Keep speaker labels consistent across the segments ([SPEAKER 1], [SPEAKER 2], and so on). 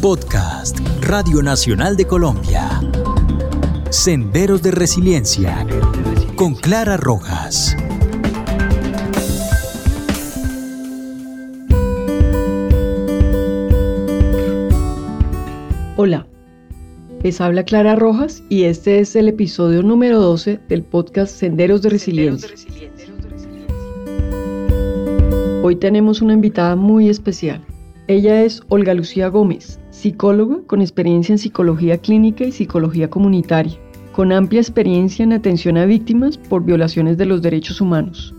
[SPEAKER 1] Podcast Radio Nacional de Colombia. Senderos de Resiliencia con Clara Rojas.
[SPEAKER 2] Hola, les habla Clara Rojas y este es el episodio número 12 del podcast Senderos de Resiliencia. Hoy tenemos una invitada muy especial. Ella es Olga Lucía Gómez, psicóloga con experiencia en psicología clínica y psicología comunitaria, con amplia experiencia en atención a víctimas por violaciones de los derechos humanos,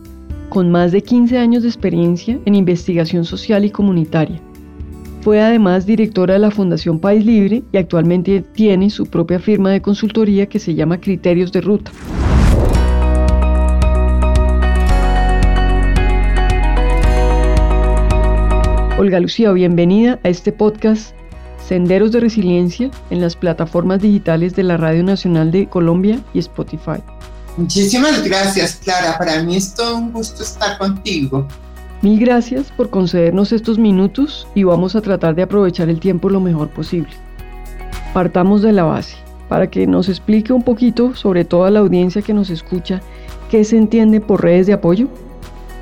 [SPEAKER 2] con más de 15 años de experiencia en investigación social y comunitaria. Fue además directora de la Fundación País Libre y actualmente tiene su propia firma de consultoría que se llama Criterios de Ruta. Olga Lucía, bienvenida a este podcast Senderos de Resiliencia en las plataformas digitales de la Radio Nacional de Colombia y Spotify.
[SPEAKER 3] Muchísimas gracias, Clara. Para mí es todo un gusto estar contigo.
[SPEAKER 2] Mil gracias por concedernos estos minutos y vamos a tratar de aprovechar el tiempo lo mejor posible. Partamos de la base, para que nos explique un poquito sobre toda la audiencia que nos escucha, qué se entiende por redes de apoyo.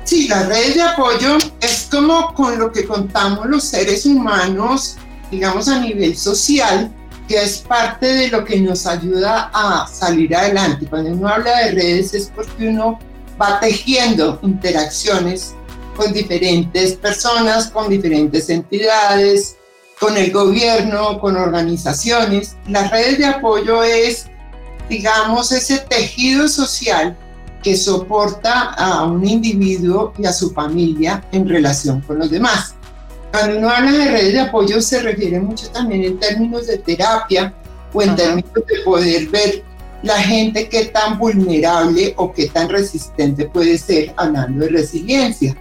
[SPEAKER 3] Sí, las redes de apoyo es como con lo que contamos los seres humanos, digamos a nivel social, que es parte de lo que nos ayuda a salir adelante. Cuando uno habla de redes es porque uno va tejiendo interacciones con diferentes personas, con diferentes entidades, con el gobierno, con organizaciones. Las redes de apoyo es, digamos, ese tejido social que soporta a un individuo y a su familia en relación con los demás. Cuando uno habla de redes de apoyo se refiere mucho también en términos de terapia o en términos de poder ver la gente qué tan vulnerable o qué tan resistente puede ser hablando de resiliencia.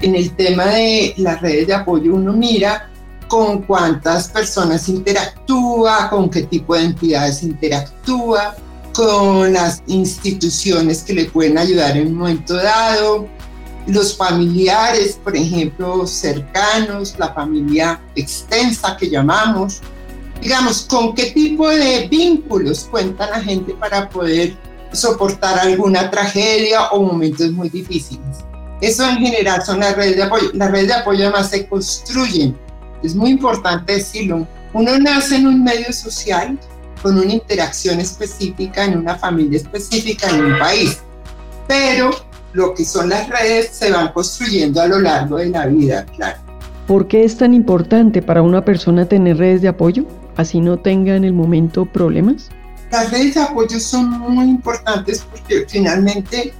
[SPEAKER 3] En el tema de las redes de apoyo uno mira con cuántas personas interactúa, con qué tipo de entidades interactúa, con las instituciones que le pueden ayudar en un momento dado, los familiares, por ejemplo, cercanos, la familia extensa que llamamos, digamos, con qué tipo de vínculos cuenta la gente para poder soportar alguna tragedia o momentos muy difíciles. Eso en general son las redes de apoyo. Las redes de apoyo además se construyen. Es muy importante decirlo. Uno nace en un medio social con una interacción específica en una familia específica en un país. Pero lo que son las redes se van construyendo a lo largo de la vida, claro.
[SPEAKER 2] ¿Por qué es tan importante para una persona tener redes de apoyo, así no tenga en el momento problemas?
[SPEAKER 3] Las redes de apoyo son muy importantes porque finalmente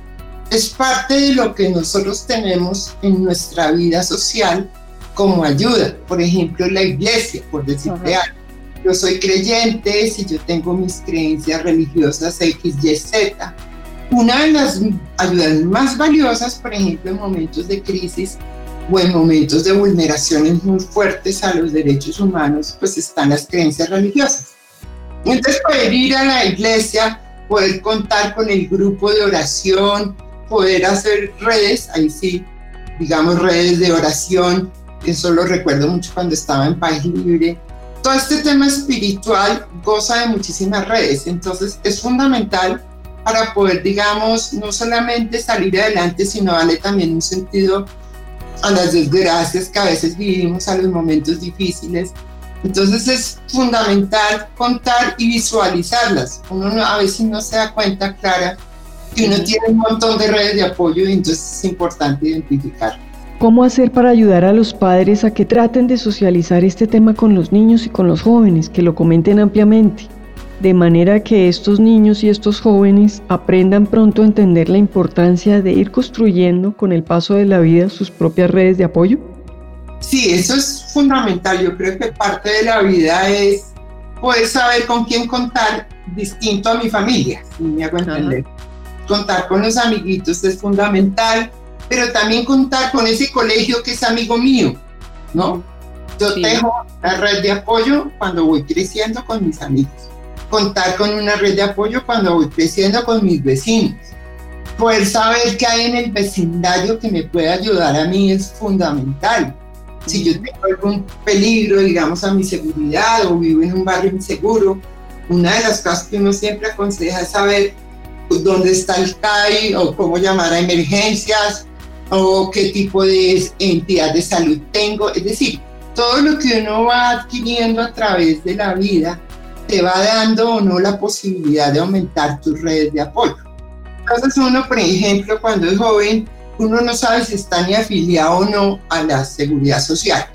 [SPEAKER 3] es parte de lo que nosotros tenemos en nuestra vida social como ayuda. Por ejemplo, la iglesia, por decirte algo yo soy creyente, si yo tengo mis creencias religiosas X, Y, Z. Una de las ayudas más valiosas, por ejemplo, en momentos de crisis o en momentos de vulneraciones muy fuertes a los derechos humanos, pues están las creencias religiosas. Entonces, poder ir a la iglesia, poder contar con el grupo de oración, poder hacer redes, ahí sí, digamos redes de oración, eso lo recuerdo mucho cuando estaba en País Libre, todo este tema espiritual goza de muchísimas redes, entonces es fundamental para poder, digamos, no solamente salir adelante, sino darle también un sentido a las desgracias que a veces vivimos, a los momentos difíciles. Entonces es fundamental contar y visualizarlas. Uno a veces no se da cuenta, Clara, que uno tiene un montón de redes de apoyo y entonces es importante identificarlas.
[SPEAKER 2] ¿Cómo hacer para ayudar a los padres a que traten de socializar este tema con los niños y con los jóvenes, que lo comenten ampliamente? De manera que estos niños y estos jóvenes aprendan pronto a entender la importancia de ir construyendo con el paso de la vida sus propias redes de apoyo.
[SPEAKER 3] Sí, eso es fundamental. Yo creo que parte de la vida es poder saber con quién contar distinto a mi familia, si me hago entender. Contar con los amiguitos es fundamental pero también contar con ese colegio que es amigo mío, ¿no? Yo tengo una red de apoyo cuando voy creciendo con mis amigos. Contar con una red de apoyo cuando voy creciendo con mis vecinos. Poder saber qué hay en el vecindario que me puede ayudar a mí es fundamental. Si yo tengo algún peligro, digamos, a mi seguridad o vivo en un barrio inseguro, una de las cosas que uno siempre aconseja es saber dónde está el CAI o cómo llamar a emergencias o qué tipo de entidad de salud tengo. Es decir, todo lo que uno va adquiriendo a través de la vida te va dando o no la posibilidad de aumentar tus redes de apoyo. Entonces uno, por ejemplo, cuando es joven, uno no sabe si está ni afiliado o no a la seguridad social.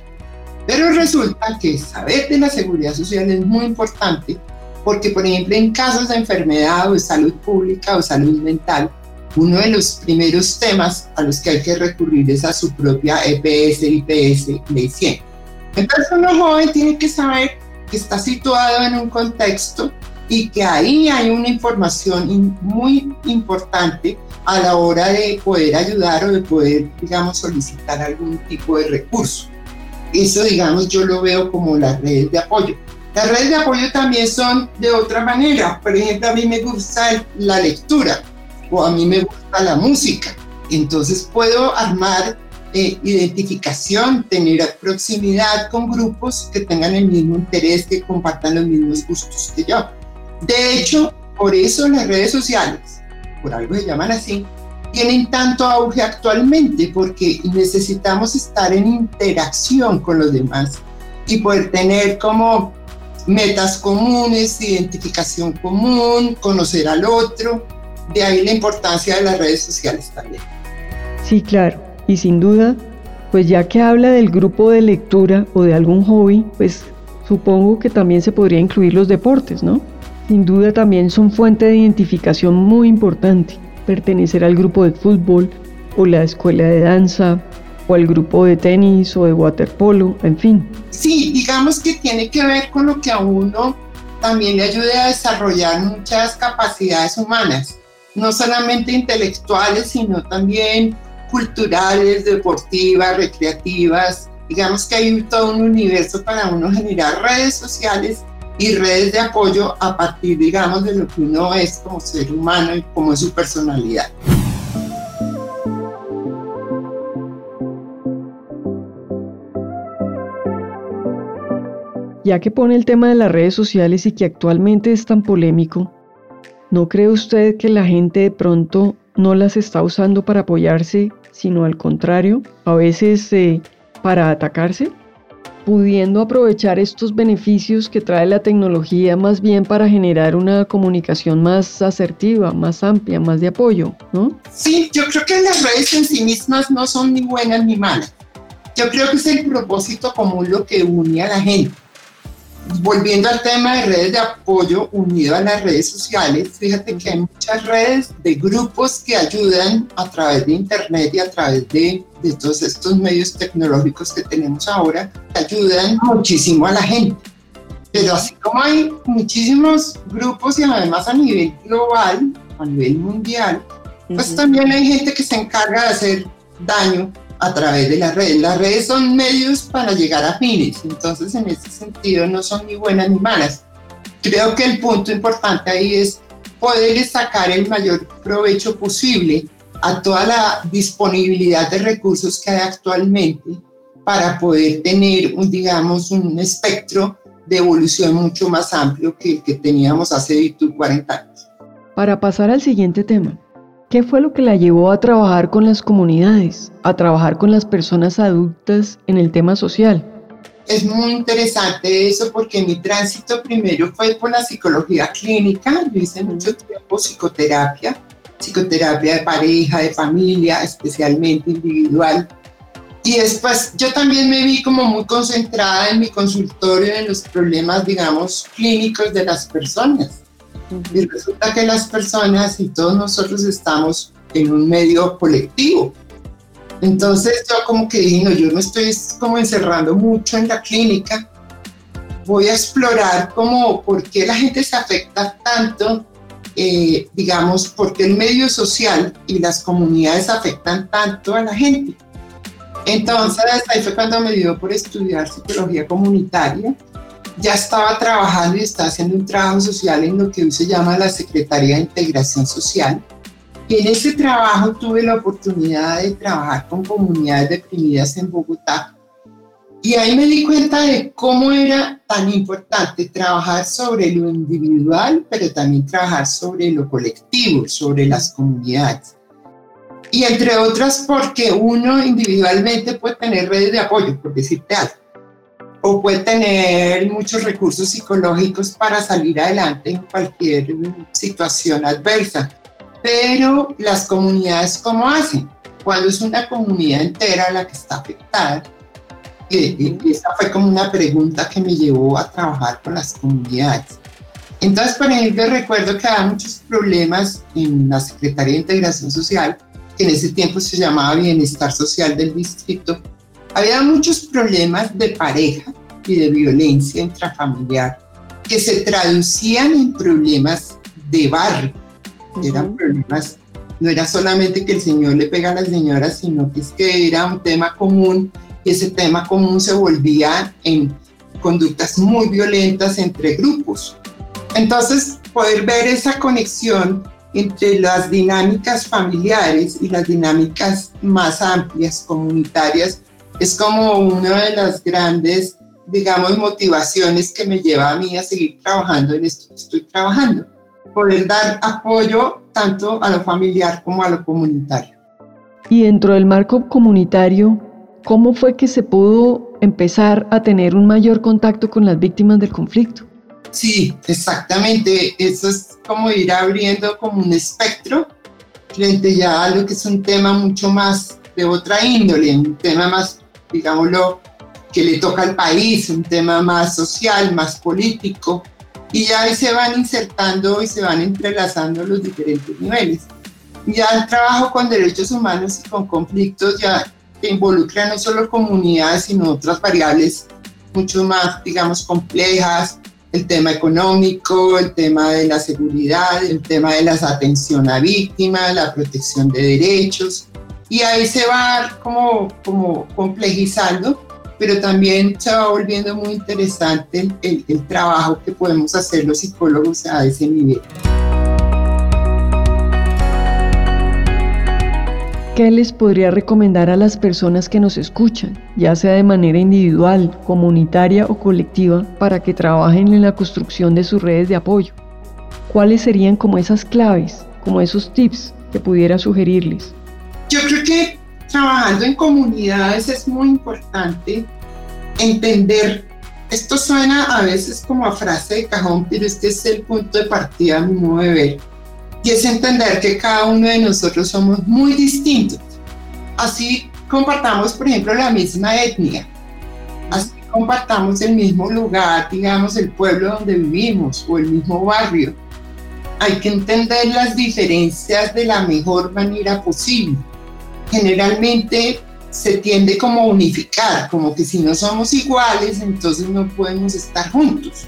[SPEAKER 3] Pero resulta que saber de la seguridad social es muy importante porque, por ejemplo, en casos de enfermedad o de salud pública o salud mental, uno de los primeros temas a los que hay que recurrir es a su propia EPS, IPS, Ley 100. Entonces uno joven tiene que saber que está situado en un contexto y que ahí hay una información muy importante a la hora de poder ayudar o de poder, digamos, solicitar algún tipo de recurso. Eso, digamos, yo lo veo como las redes de apoyo. Las redes de apoyo también son de otra manera. Por ejemplo, a mí me gusta la lectura o a mí me gusta la música. Entonces puedo armar eh, identificación, tener proximidad con grupos que tengan el mismo interés, que compartan los mismos gustos que yo. De hecho, por eso las redes sociales, por algo se llaman así, tienen tanto auge actualmente, porque necesitamos estar en interacción con los demás y poder tener como metas comunes, identificación común, conocer al otro. De ahí la importancia de las redes sociales también.
[SPEAKER 2] Sí, claro. Y sin duda, pues ya que habla del grupo de lectura o de algún hobby, pues supongo que también se podría incluir los deportes, ¿no? Sin duda también son fuente de identificación muy importante, pertenecer al grupo de fútbol o la escuela de danza o al grupo de tenis o de waterpolo, en fin.
[SPEAKER 3] Sí, digamos que tiene que ver con lo que a uno también le ayude a desarrollar muchas capacidades humanas, no solamente intelectuales, sino también culturales, deportivas, recreativas. Digamos que hay todo un universo para uno generar redes sociales y redes de apoyo a partir, digamos, de lo que uno es como ser humano y como es su personalidad.
[SPEAKER 2] Ya que pone el tema de las redes sociales y que actualmente es tan polémico, ¿no cree usted que la gente de pronto no las está usando para apoyarse, sino al contrario, a veces eh, para atacarse, pudiendo aprovechar estos beneficios que trae la tecnología más bien para generar una comunicación más asertiva, más amplia, más de apoyo, ¿no?
[SPEAKER 3] Sí, yo creo que las redes en sí mismas no son ni buenas ni malas. Yo creo que es el propósito común lo que une a la gente volviendo al tema de redes de apoyo unido a las redes sociales, fíjate que hay muchas redes de grupos que ayudan a través de Internet y a través de, de todos estos medios tecnológicos que tenemos ahora, que ayudan muchísimo a la gente. Pero así como hay muchísimos grupos y además a nivel global, a nivel mundial, pues también hay gente que se encarga de hacer daño a través de las redes. Las redes son medios para llegar a fines, entonces en ese sentido no son ni buenas ni malas. Creo que el punto importante ahí es poder sacar el mayor provecho posible a toda la disponibilidad de recursos que hay actualmente para poder tener, un, digamos, un espectro de evolución mucho más amplio que el que teníamos hace 40 años.
[SPEAKER 2] Para pasar al siguiente tema, ¿Qué fue lo que la llevó a trabajar con las comunidades, a trabajar con las personas adultas en el tema social?
[SPEAKER 3] Es muy interesante eso porque mi tránsito primero fue por la psicología clínica, yo hice mucho tiempo psicoterapia, psicoterapia de pareja, de familia, especialmente individual. Y después yo también me vi como muy concentrada en mi consultorio, en los problemas, digamos, clínicos de las personas. Y resulta que las personas y todos nosotros estamos en un medio colectivo. Entonces yo como que dije, no, yo no estoy como encerrando mucho en la clínica, voy a explorar como por qué la gente se afecta tanto, eh, digamos, por qué el medio social y las comunidades afectan tanto a la gente. Entonces ahí fue cuando me dio por estudiar psicología comunitaria ya estaba trabajando y estaba haciendo un trabajo social en lo que hoy se llama la Secretaría de Integración Social. Y en ese trabajo tuve la oportunidad de trabajar con comunidades deprimidas en Bogotá Y ahí me di cuenta de cómo era tan importante trabajar sobre lo individual, pero también trabajar sobre lo colectivo, sobre las comunidades. Y entre otras porque uno individualmente puede tener redes de apoyo, por decirte algo, o puede tener muchos recursos psicológicos para salir adelante en cualquier situación adversa. Pero las comunidades, ¿cómo hacen? Cuando es una comunidad entera la que está afectada, y esa fue como una pregunta que me llevó a trabajar con las comunidades. Entonces, por ejemplo, recuerdo que había muchos problemas en la Secretaría de Integración Social, que en ese tiempo se llamaba Bienestar Social del Distrito. Había muchos problemas de pareja y de violencia intrafamiliar que se traducían en problemas de barrio. Eran problemas, no era solamente que el señor le pega a la señora, sino que es que era un tema común y ese tema común se volvía en conductas muy violentas entre grupos. Entonces, poder ver esa conexión entre las dinámicas familiares y las dinámicas más amplias, comunitarias, es como una de las grandes, digamos, motivaciones que me lleva a mí a seguir trabajando en esto que estoy trabajando. Poder dar apoyo tanto a lo familiar como a lo comunitario.
[SPEAKER 2] Y dentro del marco comunitario, ¿Cómo fue que se pudo empezar a tener un mayor contacto con las víctimas del conflicto?
[SPEAKER 3] Sí, exactamente. Eso es como ir abriendo como un espectro frente ya a lo que es un tema mucho más de otra índole, un tema más, digámoslo, que le toca al país, un tema más social, más político, y ya ahí se van insertando y se van entrelazando los diferentes niveles. Ya el trabajo con derechos humanos y con conflictos ya involucra no solo comunidades, sino otras variables mucho más, digamos, complejas, el tema económico, el tema de la seguridad, el tema de la atención a víctimas, la protección de derechos. Y ahí se va como, como complejizando, pero también se va volviendo muy interesante el, el trabajo que podemos hacer los psicólogos a ese nivel.
[SPEAKER 2] ¿Qué les podría recomendar a las personas que nos escuchan, ya sea de manera individual, comunitaria o colectiva, para que trabajen en la construcción de sus redes de apoyo? ¿Cuáles serían como esas claves, como esos tips que pudiera sugerirles?
[SPEAKER 3] Yo creo que trabajando en comunidades es muy importante entender, esto suena a veces como a frase de cajón, pero este es el punto de partida mi modo de ver y es entender que cada uno de nosotros somos muy distintos. Así compartamos, por ejemplo, la misma etnia, así compartamos el mismo lugar, digamos, el pueblo donde vivimos o el mismo barrio. Hay que entender las diferencias de la mejor manera posible. Generalmente se tiende como a unificar, como que si no somos iguales, entonces no podemos estar juntos.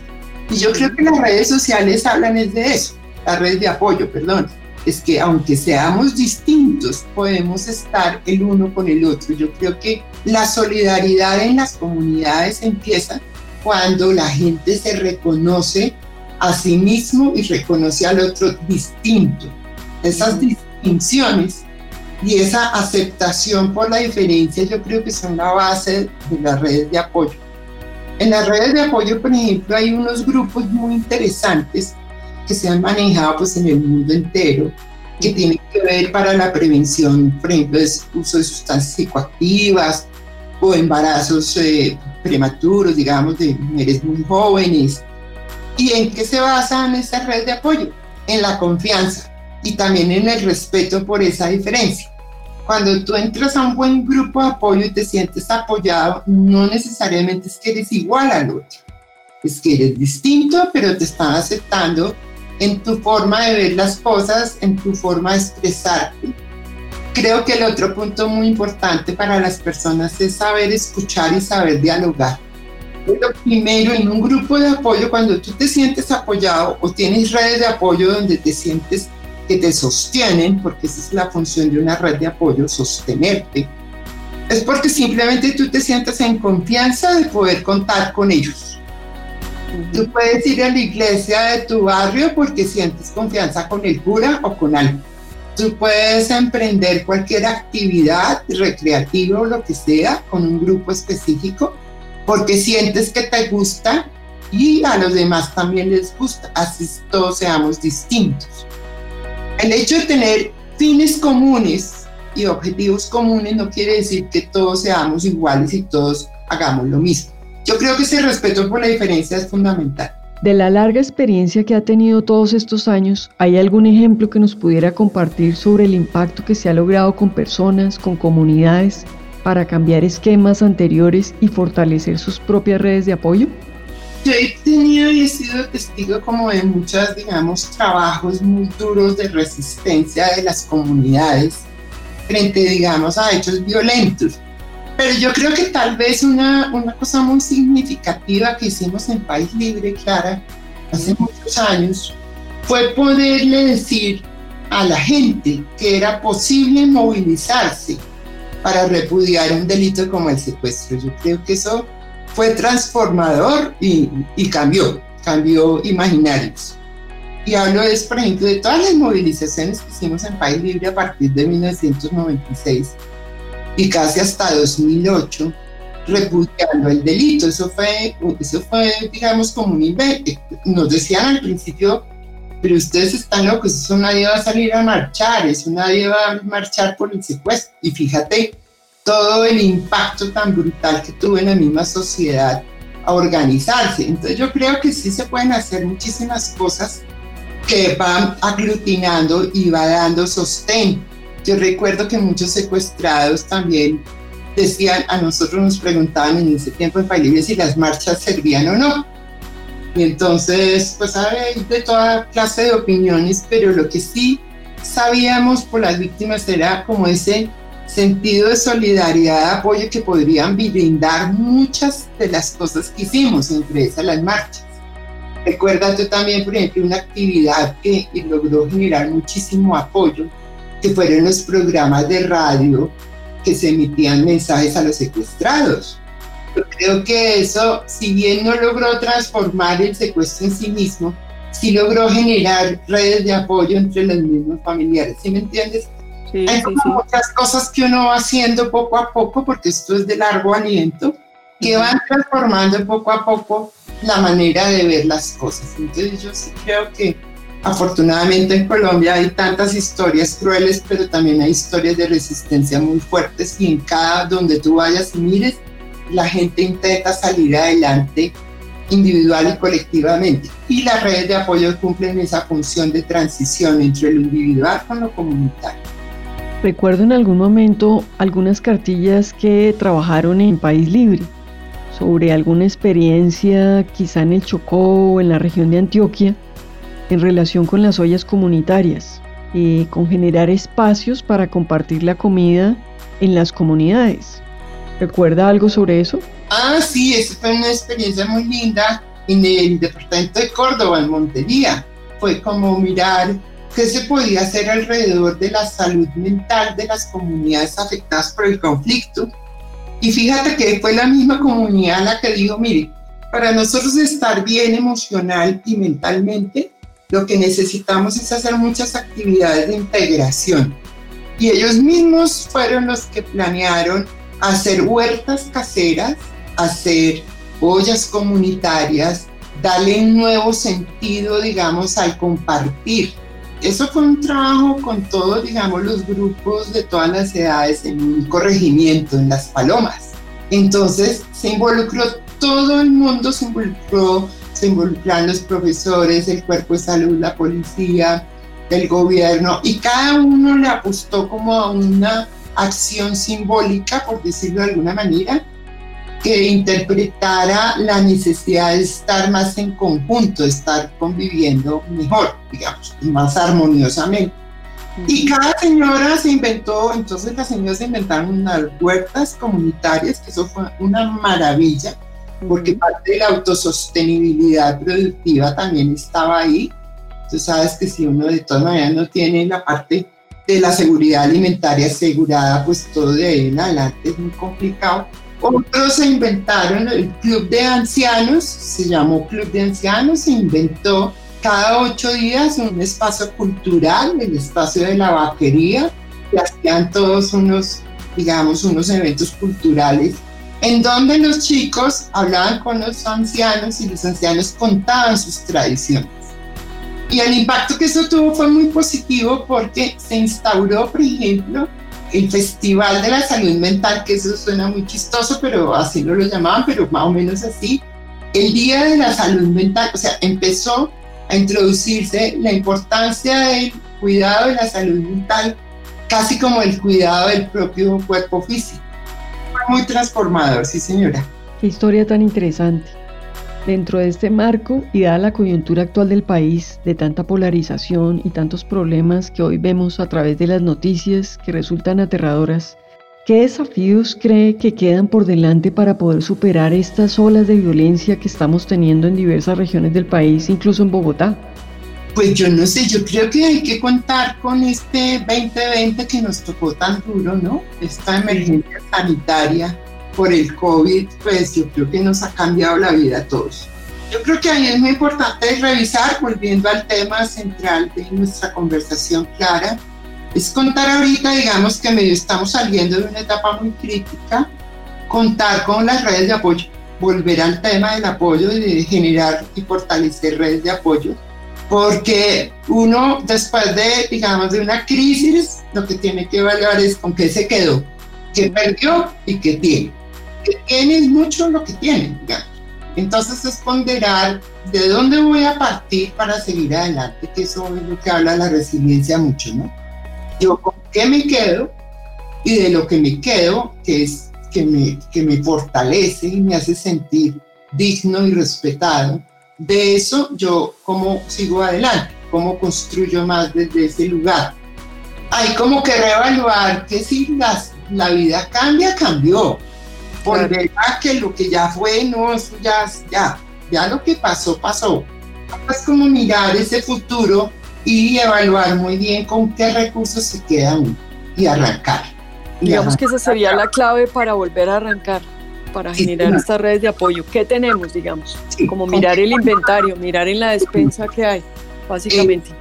[SPEAKER 3] Y yo creo que las redes sociales hablan es de eso la red de apoyo, perdón, es que aunque seamos distintos, podemos estar el uno con el otro. Yo creo que la solidaridad en las comunidades empieza cuando la gente se reconoce a sí mismo y reconoce al otro distinto. Esas distinciones y esa aceptación por la diferencia yo creo que son la base de las redes de apoyo. En las redes de apoyo, por ejemplo, hay unos grupos muy interesantes que se han manejado pues, en el mundo entero, que tienen que ver para la prevención, por ejemplo, del uso de sustancias psicoactivas o embarazos eh, prematuros, digamos, de mujeres muy jóvenes. ¿Y en qué se basan esa red de apoyo? En la confianza y también en el respeto por esa diferencia. Cuando tú entras a un buen grupo de apoyo y te sientes apoyado, no necesariamente es que eres igual al otro, es que eres distinto, pero te están aceptando en tu forma de ver las cosas, en tu forma de expresarte. Creo que el otro punto muy importante para las personas es saber escuchar y saber dialogar. Lo primero, en un grupo de apoyo, cuando tú te sientes apoyado o tienes redes de apoyo donde te sientes que te sostienen, porque esa es la función de una red de apoyo, sostenerte, es porque simplemente tú te sientes en confianza de poder contar con ellos Tú puedes ir a la iglesia de tu barrio porque sientes confianza con el cura o con algo. Tú puedes emprender cualquier actividad recreativa o lo que sea con un grupo específico porque sientes que te gusta y a los demás también les gusta, así todos seamos distintos. El hecho de tener fines comunes y objetivos comunes no quiere decir que todos seamos iguales y todos hagamos lo mismo. Yo creo que ese respeto por la diferencia es fundamental.
[SPEAKER 2] De la larga experiencia que ha tenido todos estos años, ¿hay algún ejemplo que nos pudiera compartir sobre el impacto que se ha logrado con personas, con comunidades, para cambiar esquemas anteriores y fortalecer sus propias redes de apoyo?
[SPEAKER 3] Yo he tenido y he sido testigo como de muchos, digamos, trabajos muy duros de resistencia de las comunidades frente, digamos, a hechos violentos. Pero yo creo que tal vez una, una cosa muy significativa que hicimos en País Libre, Clara, hace muchos años, fue poderle decir a la gente que era posible movilizarse para repudiar un delito como el secuestro. Yo creo que eso fue transformador y, y cambió, cambió imaginarios. Y hablo es, por ejemplo, de todas las movilizaciones que hicimos en País Libre a partir de 1996 y casi hasta 2008 repudiando el delito. Eso fue, eso fue, digamos, como un invento. Nos decían al principio, pero ustedes están locos, eso nadie va a salir a marchar, eso nadie va a marchar por el secuestro. Y fíjate todo el impacto tan brutal que tuvo en la misma sociedad a organizarse. Entonces yo creo que sí se pueden hacer muchísimas cosas que van aglutinando y va dando sostén yo recuerdo que muchos secuestrados también decían, a nosotros nos preguntaban en ese tiempo en País si las marchas servían o no. Y entonces, pues había de toda clase de opiniones, pero lo que sí sabíamos por las víctimas era como ese sentido de solidaridad, apoyo que podrían brindar muchas de las cosas que hicimos, entre esas las marchas. Recuerda tú también, por ejemplo, una actividad que logró generar muchísimo apoyo, que fueron los programas de radio que se emitían mensajes a los secuestrados. Yo creo que eso, si bien no logró transformar el secuestro en sí mismo, sí logró generar redes de apoyo entre los mismos familiares. ¿Sí me entiendes? Hay muchas cosas que uno va haciendo poco a poco, porque esto es de largo aliento, que van transformando poco a poco la manera de ver las cosas. Entonces yo sí creo que Afortunadamente en Colombia hay tantas historias crueles, pero también hay historias de resistencia muy fuertes y en cada donde tú vayas y mires, la gente intenta salir adelante individual y colectivamente. Y las redes de apoyo cumplen esa función de transición entre lo individual con lo comunitario.
[SPEAKER 2] Recuerdo en algún momento algunas cartillas que trabajaron en País Libre sobre alguna experiencia quizá en el Chocó o en la región de Antioquia en relación con las ollas comunitarias, y con generar espacios para compartir la comida en las comunidades. ¿Recuerda algo sobre eso?
[SPEAKER 3] Ah, sí, esa fue una experiencia muy linda en el departamento de Córdoba, en Montería. Fue como mirar qué se podía hacer alrededor de la salud mental de las comunidades afectadas por el conflicto. Y fíjate que fue la misma comunidad la que dijo, mire, para nosotros estar bien emocional y mentalmente, lo que necesitamos es hacer muchas actividades de integración. Y ellos mismos fueron los que planearon hacer huertas caseras, hacer ollas comunitarias, darle un nuevo sentido, digamos, al compartir. Eso fue un trabajo con todos, digamos, los grupos de todas las edades en un corregimiento, en Las Palomas. Entonces se involucró todo el mundo, se involucró se involucran los profesores, el cuerpo de salud, la policía, el gobierno, y cada uno le apostó como a una acción simbólica, por decirlo de alguna manera, que interpretara la necesidad de estar más en conjunto, de estar conviviendo mejor, digamos, más armoniosamente. Y cada señora se inventó, entonces las señoras se inventaron unas huertas comunitarias, que eso fue una maravilla, porque parte de la autosostenibilidad productiva también estaba ahí. Tú sabes que si uno de todas maneras no tiene la parte de la seguridad alimentaria asegurada, pues todo de ahí en adelante es muy complicado. Otros se inventaron el club de ancianos, se llamó club de ancianos, se inventó cada ocho días un espacio cultural, el espacio de la vaquería, y hacían todos unos, digamos, unos eventos culturales en donde los chicos hablaban con los ancianos y los ancianos contaban sus tradiciones. Y el impacto que eso tuvo fue muy positivo porque se instauró, por ejemplo, el Festival de la Salud Mental, que eso suena muy chistoso, pero así no lo llamaban, pero más o menos así. El Día de la Salud Mental, o sea, empezó a introducirse la importancia del cuidado de la salud mental, casi como el cuidado del propio cuerpo físico. Fue muy transformador, sí señora.
[SPEAKER 2] Qué historia tan interesante. Dentro de este marco y dada la coyuntura actual del país, de tanta polarización y tantos problemas que hoy vemos a través de las noticias que resultan aterradoras, ¿qué desafíos cree que quedan por delante para poder superar estas olas de violencia que estamos teniendo en diversas regiones del país, incluso en Bogotá?
[SPEAKER 3] Pues yo no sé, yo creo que hay que contar con este 2020 que nos tocó tan duro, ¿no? Esta emergencia sanitaria por el COVID, pues yo creo que nos ha cambiado la vida a todos. Yo creo que ahí es muy importante revisar, volviendo al tema central de nuestra conversación clara, es contar ahorita, digamos que medio estamos saliendo de una etapa muy crítica, contar con las redes de apoyo, volver al tema del apoyo y de generar y fortalecer redes de apoyo, porque uno después de, digamos, de una crisis, lo que tiene que evaluar es con qué se quedó, qué perdió y qué tiene que tiene mucho lo que tiene, Entonces es ponderar de dónde voy a partir para seguir adelante, que eso es lo que habla la resiliencia mucho, ¿no? Yo con qué me quedo y de lo que me quedo, que es que me, que me fortalece y me hace sentir digno y respetado, de eso yo cómo sigo adelante, cómo construyo más desde ese lugar. Hay como que reevaluar que si las, la vida cambia, cambió volver a que lo que ya fue, no, eso ya, ya, ya lo que pasó, pasó. Es como mirar ese futuro y evaluar muy bien con qué recursos se quedan y arrancar.
[SPEAKER 2] Digamos que esa sería la clave para volver a arrancar, para generar estas redes de apoyo. ¿Qué tenemos, digamos? como mirar el inventario, mirar en la despensa que hay, básicamente.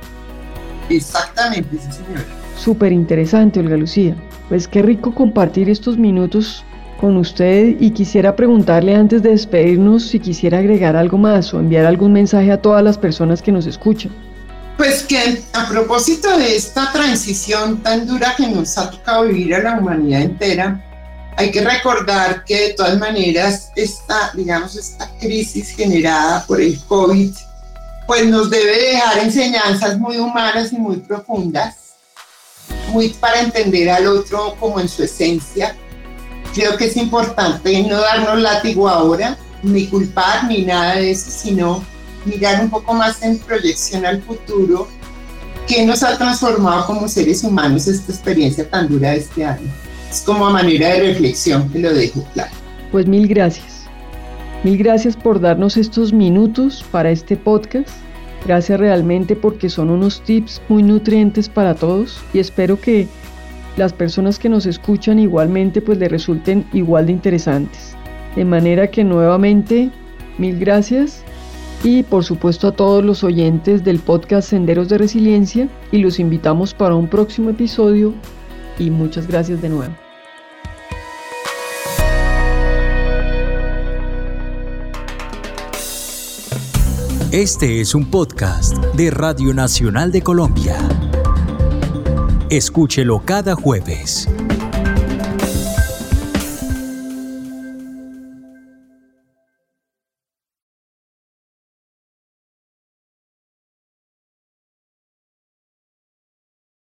[SPEAKER 3] Exactamente, sí, señora.
[SPEAKER 2] Súper interesante, Olga Lucía. Pues qué rico compartir estos minutos con usted y quisiera preguntarle antes de despedirnos si quisiera agregar algo más o enviar algún mensaje a todas las personas que nos escuchan.
[SPEAKER 3] Pues que a propósito de esta transición tan dura que nos ha tocado vivir a la humanidad entera, hay que recordar que de todas maneras esta, digamos, esta crisis generada por el COVID, pues nos debe dejar enseñanzas muy humanas y muy profundas, muy para entender al otro como en su esencia, Creo que es importante no darnos látigo ahora, ni culpar ni nada de eso, sino mirar un poco más en proyección al futuro, qué nos ha transformado como seres humanos esta experiencia tan dura de este año. Es como a manera de reflexión que lo dejo claro.
[SPEAKER 2] Pues mil gracias. Mil gracias por darnos estos minutos para este podcast. Gracias realmente porque son unos tips muy nutrientes para todos y espero que las personas que nos escuchan igualmente pues le resulten igual de interesantes. De manera que nuevamente, mil gracias y por supuesto a todos los oyentes del podcast Senderos de Resiliencia y los invitamos para un próximo episodio y muchas gracias de nuevo.
[SPEAKER 1] Este es un podcast de Radio Nacional de Colombia. Escúchelo cada jueves.